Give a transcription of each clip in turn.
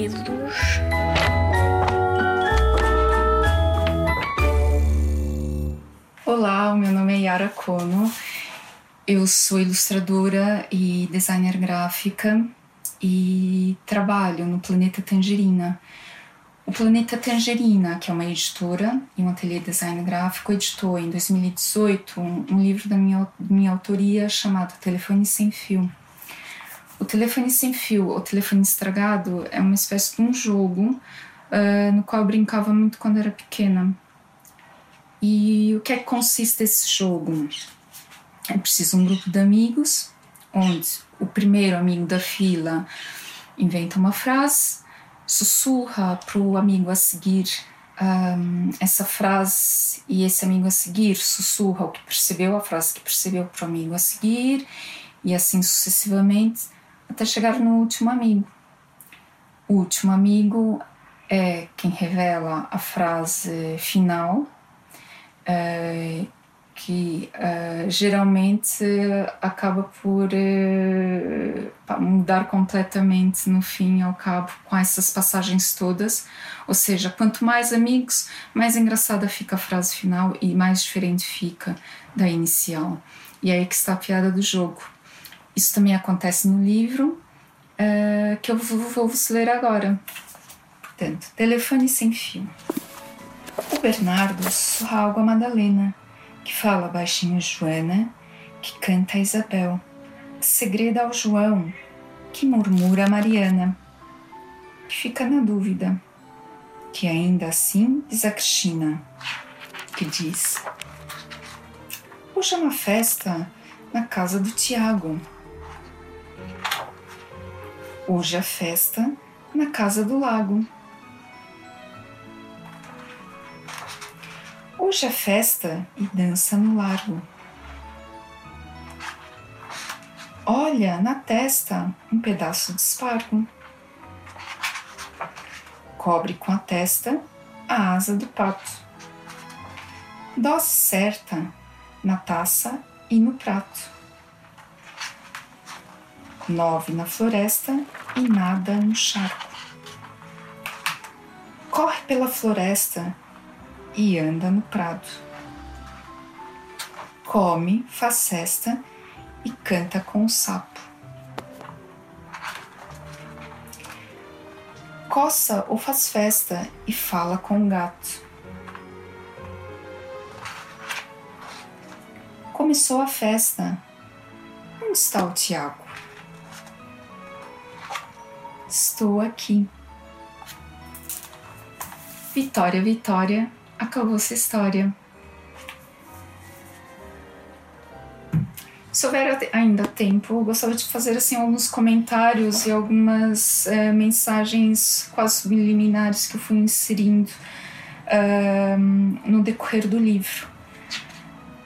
medos. Olá, meu nome é Yara Kono. Eu sou ilustradora e designer gráfica e trabalho no Planeta Tangerina. O Planeta Tangerina, que é uma editora e um ateliê de design gráfico, editou em 2018 um, um livro da minha, minha autoria chamado Telefone Sem Fio. O Telefone Sem Fio, ou Telefone Estragado, é uma espécie de um jogo uh, no qual eu brincava muito quando era pequena. E o que é que consiste esse jogo? É preciso um grupo de amigos, onde o primeiro amigo da fila inventa uma frase, sussurra para o amigo a seguir um, essa frase e esse amigo a seguir sussurra o que percebeu, a frase que percebeu para o amigo a seguir e assim sucessivamente até chegar no último amigo. O último amigo é quem revela a frase final, uh, que uh, geralmente acaba por uh, mudar completamente no fim ao cabo com essas passagens todas. Ou seja, quanto mais amigos, mais engraçada fica a frase final e mais diferente fica da inicial. E é aí que está a piada do jogo. Isso também acontece no livro uh, que eu vou, vou vos ler agora. Portanto, telefone sem fio. O Bernardo sussurra algo a Madalena que fala baixinho Joana, que canta a Isabel, que segreda ao João, que murmura a Mariana, que fica na dúvida, que ainda assim diz a Cristina, que diz: Hoje é uma festa na casa do Tiago. Hoje é festa na casa do lago. Hoje é festa e dança no largo. Olha na testa um pedaço de espargo. Cobre com a testa a asa do pato. Dose certa na taça e no prato. Nove na floresta e nada no charco. Corre pela floresta e anda no prado. Come, faz cesta e canta com o sapo. Coça ou faz festa e fala com o gato. Começou a festa. Onde está o Tiago? Estou aqui. Vitória, Vitória, acabou essa história. Se houver ainda tempo, eu gostaria de fazer assim alguns comentários e algumas é, mensagens quase subliminares que eu fui inserindo uh, no decorrer do livro.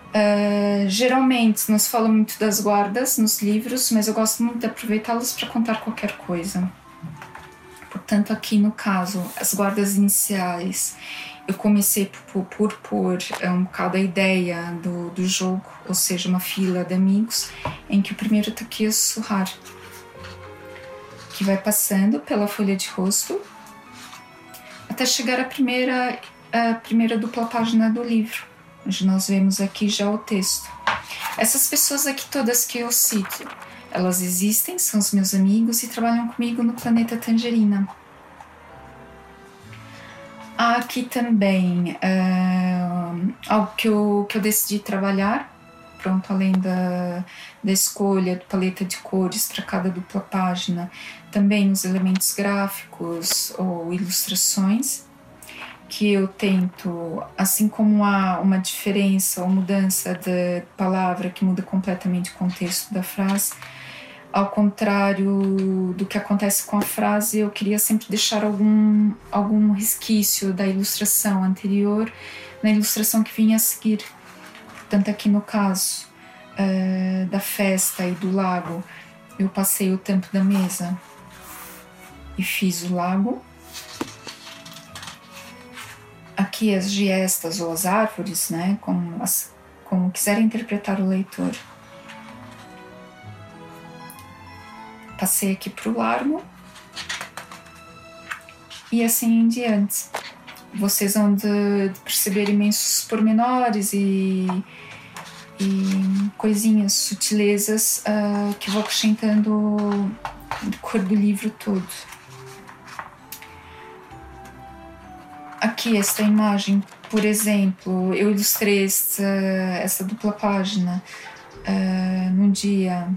Uh, geralmente não se fala muito das guardas nos livros, mas eu gosto muito de aproveitá-las para contar qualquer coisa. Portanto, aqui no caso, as guardas iniciais eu comecei por, por pôr é, um bocado a ideia do, do jogo, ou seja, uma fila de amigos, em que o primeiro está aqui a sussurrar, que vai passando pela folha de rosto até chegar à primeira, a primeira dupla página do livro, onde nós vemos aqui já o texto. Essas pessoas aqui todas que eu cito, elas existem, são os meus amigos e trabalham comigo no planeta Tangerina. Há aqui também uh, algo que eu, que eu decidi trabalhar, pronto, além da, da escolha de paleta de cores para cada dupla página, também os elementos gráficos ou ilustrações, que eu tento, assim como há uma diferença ou mudança de palavra que muda completamente o contexto da frase, ao contrário do que acontece com a frase, eu queria sempre deixar algum, algum resquício da ilustração anterior na ilustração que vinha a seguir. Portanto, aqui no caso uh, da festa e do lago, eu passei o tempo da mesa e fiz o lago. Aqui as giestas ou as árvores, né, como, as, como quiser interpretar o leitor. Passei aqui para o largo. e assim em diante. Vocês vão de, de perceber imensos pormenores e, e coisinhas, sutilezas uh, que vou acrescentando no cor do livro todo. Aqui, esta imagem, por exemplo, eu ilustrei esta, essa dupla página uh, num dia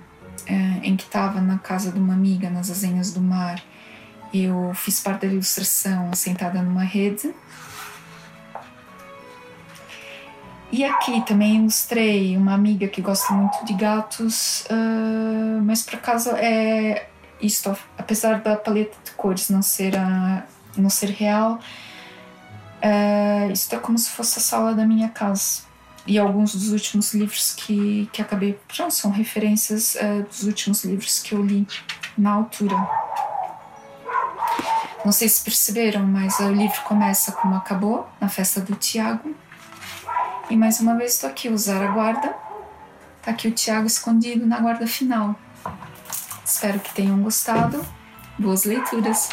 uh, em que estava na casa de uma amiga, nas Azenhas do Mar. Eu fiz parte da ilustração sentada numa rede. E aqui também ilustrei uma amiga que gosta muito de gatos, uh, mas por acaso é isto, apesar da paleta de cores não ser, a, não ser real, é, isso é como se fosse a sala da minha casa. E alguns dos últimos livros que, que acabei. Já são referências é, dos últimos livros que eu li na altura. Não sei se perceberam, mas o livro começa como acabou, na festa do Tiago. E mais uma vez estou aqui, usar a guarda. Tá aqui o Tiago escondido na guarda final. Espero que tenham gostado. Boas leituras!